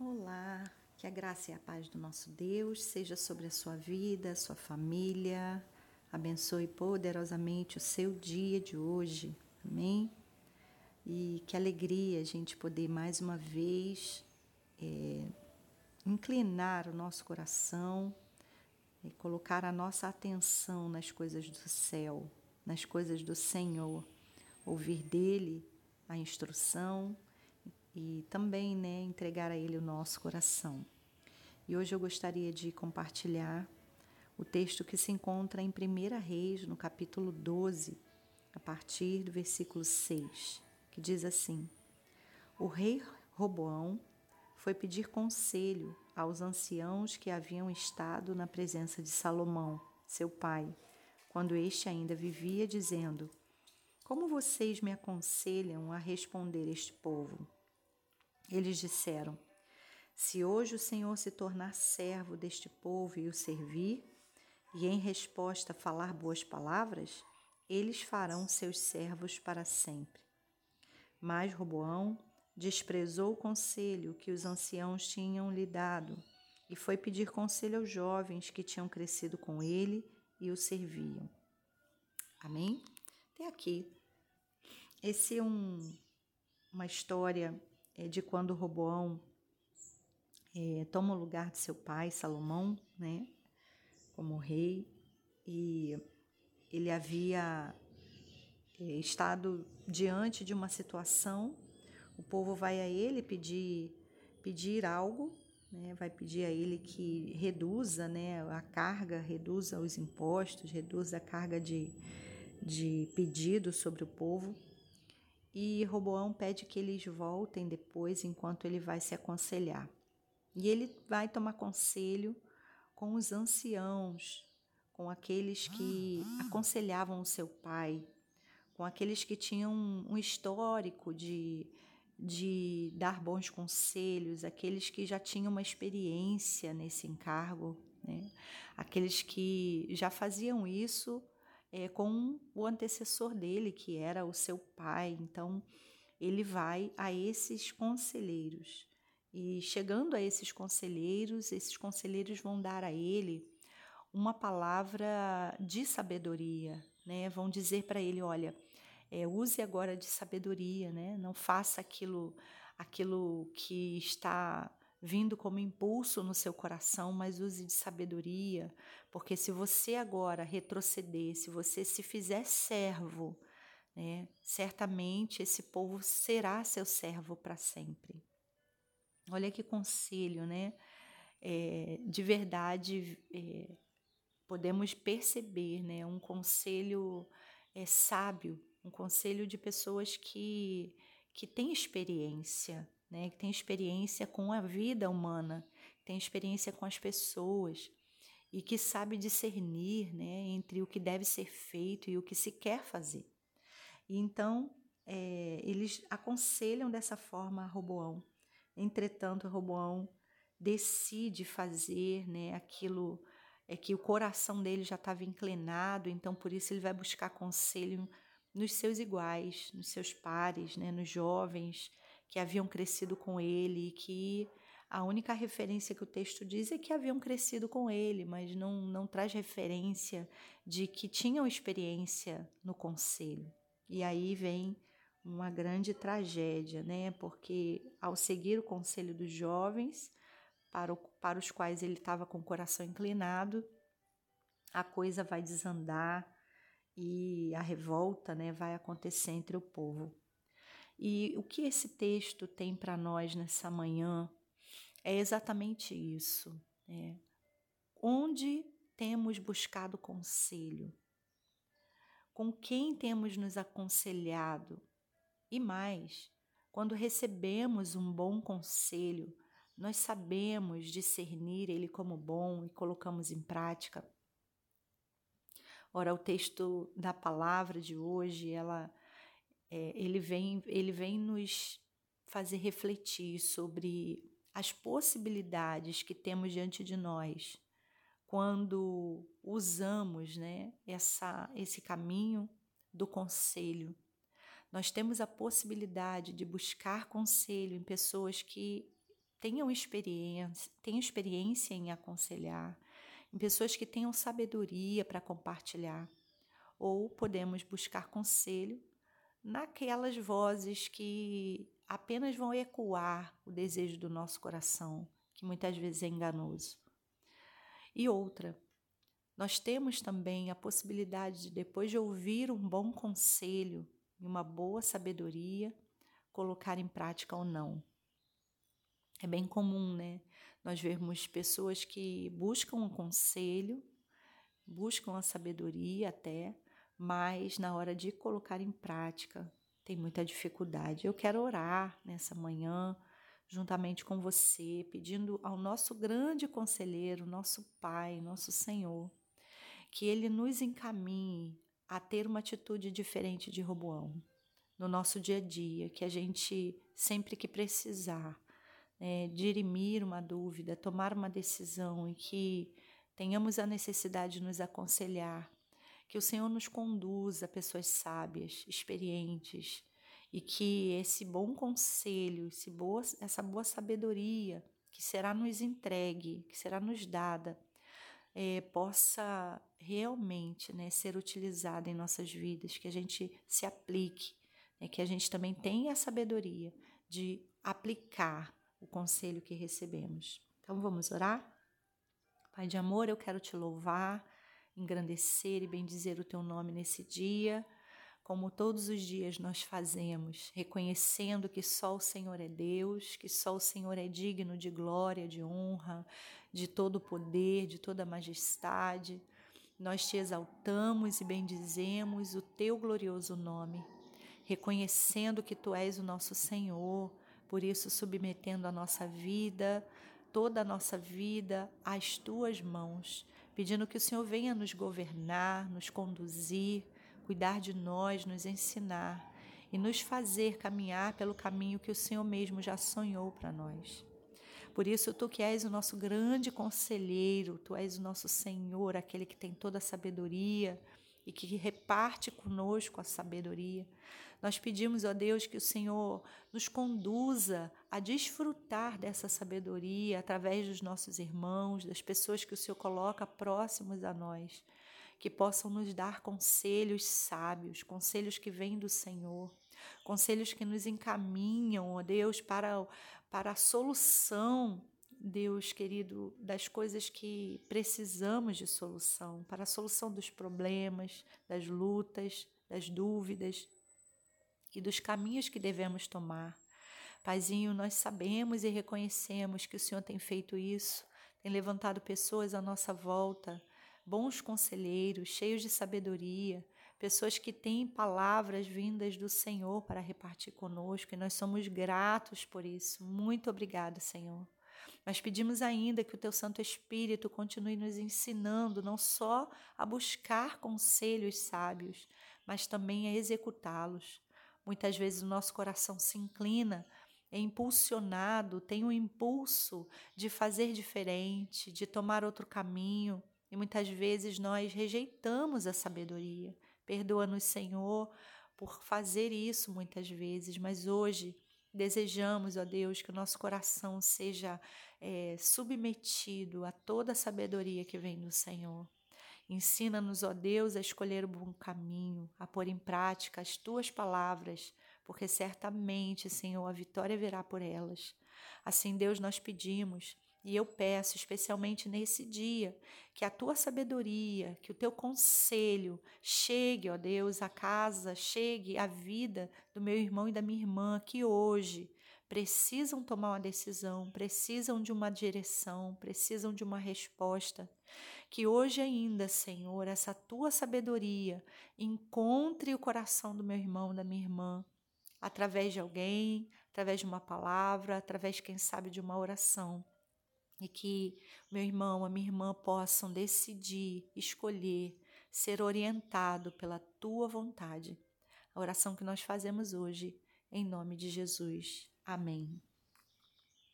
Olá, que a graça e a paz do nosso Deus seja sobre a sua vida, a sua família. Abençoe poderosamente o seu dia de hoje. Amém? E que alegria a gente poder mais uma vez é, inclinar o nosso coração e colocar a nossa atenção nas coisas do céu, nas coisas do Senhor, ouvir dele a instrução e também né, entregar a Ele o nosso coração. E hoje eu gostaria de compartilhar o texto que se encontra em 1 Reis, no capítulo 12, a partir do versículo 6, que diz assim: O rei Roboão foi pedir conselho aos anciãos que haviam estado na presença de Salomão, seu pai, quando este ainda vivia, dizendo: Como vocês me aconselham a responder este povo? Eles disseram: Se hoje o Senhor se tornar servo deste povo e o servir, e em resposta falar boas palavras, eles farão seus servos para sempre. Mas Roboão desprezou o conselho que os anciãos tinham lhe dado e foi pedir conselho aos jovens que tinham crescido com ele e o serviam. Amém? Até aqui. Esse é um, uma história é, de quando Roboão é, toma o lugar de seu pai, Salomão, né, como rei, e ele havia é, estado diante de uma situação, o povo vai a ele pedir, pedir algo, né, vai pedir a ele que reduza né, a carga, reduza os impostos, reduza a carga de, de pedido sobre o povo. E Roboão pede que eles voltem depois, enquanto ele vai se aconselhar. E ele vai tomar conselho com os anciãos, com aqueles que aconselhavam o seu pai, com aqueles que tinham um histórico de, de dar bons conselhos, aqueles que já tinham uma experiência nesse encargo, né? aqueles que já faziam isso é, com o antecessor dele, que era o seu pai. Então, ele vai a esses conselheiros. E chegando a esses conselheiros, esses conselheiros vão dar a ele uma palavra de sabedoria, né? Vão dizer para ele, olha, é, use agora de sabedoria, né? Não faça aquilo, aquilo que está vindo como impulso no seu coração, mas use de sabedoria, porque se você agora retroceder, se você se fizer servo, né, certamente esse povo será seu servo para sempre. Olha que conselho, né? É, de verdade, é, podemos perceber, né? Um conselho é, sábio, um conselho de pessoas que, que têm experiência, né, que tem experiência com a vida humana, tem experiência com as pessoas e que sabe discernir né, entre o que deve ser feito e o que se quer fazer. E então é, eles aconselham dessa forma a Roboão. Entretanto, Roboão decide fazer né, aquilo é que o coração dele já estava inclinado, então por isso ele vai buscar conselho nos seus iguais, nos seus pares, né, nos jovens que haviam crescido com ele e que a única referência que o texto diz é que haviam crescido com ele, mas não, não traz referência de que tinham experiência no conselho. E aí vem uma grande tragédia, né? Porque ao seguir o conselho dos jovens, para, o, para os quais ele estava com o coração inclinado, a coisa vai desandar e a revolta né, vai acontecer entre o povo. E o que esse texto tem para nós nessa manhã é exatamente isso. É, onde temos buscado conselho? Com quem temos nos aconselhado? E mais, quando recebemos um bom conselho, nós sabemos discernir ele como bom e colocamos em prática. Ora, o texto da palavra de hoje, ela é, ele, vem, ele vem nos fazer refletir sobre as possibilidades que temos diante de nós quando usamos né, essa, esse caminho do conselho. Nós temos a possibilidade de buscar conselho em pessoas que tenham experiência, tenham experiência em aconselhar, em pessoas que tenham sabedoria para compartilhar, ou podemos buscar conselho naquelas vozes que apenas vão ecoar o desejo do nosso coração, que muitas vezes é enganoso. E outra, nós temos também a possibilidade de, depois de ouvir um bom conselho e uma boa sabedoria, colocar em prática ou não. É bem comum, né? Nós vermos pessoas que buscam um conselho, buscam a sabedoria até, mas na hora de colocar em prática tem muita dificuldade. Eu quero orar nessa manhã, juntamente com você, pedindo ao nosso grande conselheiro, nosso Pai, nosso Senhor, que ele nos encaminhe a ter uma atitude diferente de Roboão no nosso dia a dia, que a gente, sempre que precisar, é, dirimir uma dúvida, tomar uma decisão e que tenhamos a necessidade de nos aconselhar, que o Senhor nos conduza pessoas sábias, experientes e que esse bom conselho, esse boa, essa boa sabedoria que será nos entregue, que será nos dada, é, possa realmente né, ser utilizada em nossas vidas, que a gente se aplique, né, que a gente também tenha a sabedoria de aplicar o conselho que recebemos. Então vamos orar? Pai de amor, eu quero te louvar, engrandecer e bendizer o teu nome nesse dia, como todos os dias nós fazemos, reconhecendo que só o Senhor é Deus, que só o Senhor é digno de glória, de honra, de todo o poder, de toda a majestade. Nós te exaltamos e bendizemos o teu glorioso nome, reconhecendo que tu és o nosso Senhor, por isso, submetendo a nossa vida, toda a nossa vida às tuas mãos, pedindo que o Senhor venha nos governar, nos conduzir, cuidar de nós, nos ensinar e nos fazer caminhar pelo caminho que o Senhor mesmo já sonhou para nós. Por isso, tu que és o nosso grande conselheiro, tu és o nosso Senhor, aquele que tem toda a sabedoria, e que reparte conosco a sabedoria. Nós pedimos, ó Deus, que o Senhor nos conduza a desfrutar dessa sabedoria através dos nossos irmãos, das pessoas que o Senhor coloca próximos a nós, que possam nos dar conselhos sábios, conselhos que vêm do Senhor, conselhos que nos encaminham, ó Deus, para, para a solução Deus querido, das coisas que precisamos de solução, para a solução dos problemas, das lutas, das dúvidas e dos caminhos que devemos tomar. Paizinho, nós sabemos e reconhecemos que o Senhor tem feito isso, tem levantado pessoas à nossa volta, bons conselheiros, cheios de sabedoria, pessoas que têm palavras vindas do Senhor para repartir conosco e nós somos gratos por isso. Muito obrigada, Senhor. Mas pedimos ainda que o teu Santo Espírito continue nos ensinando não só a buscar conselhos sábios, mas também a executá-los. Muitas vezes o nosso coração se inclina, é impulsionado, tem o um impulso de fazer diferente, de tomar outro caminho, e muitas vezes nós rejeitamos a sabedoria. Perdoa-nos, Senhor, por fazer isso muitas vezes, mas hoje Desejamos, ó Deus, que o nosso coração seja é, submetido a toda a sabedoria que vem do Senhor. Ensina-nos, ó Deus, a escolher o bom caminho, a pôr em prática as tuas palavras, porque certamente, Senhor, a vitória virá por elas. Assim, Deus, nós pedimos e eu peço, especialmente nesse dia, que a tua sabedoria, que o teu conselho chegue, ó Deus, à casa, chegue à vida do meu irmão e da minha irmã, que hoje precisam tomar uma decisão, precisam de uma direção, precisam de uma resposta. Que hoje ainda, Senhor, essa tua sabedoria encontre o coração do meu irmão, da minha irmã, através de alguém, através de uma palavra, através, quem sabe, de uma oração e que meu irmão, a minha irmã possam decidir, escolher, ser orientado pela tua vontade. A oração que nós fazemos hoje, em nome de Jesus. Amém.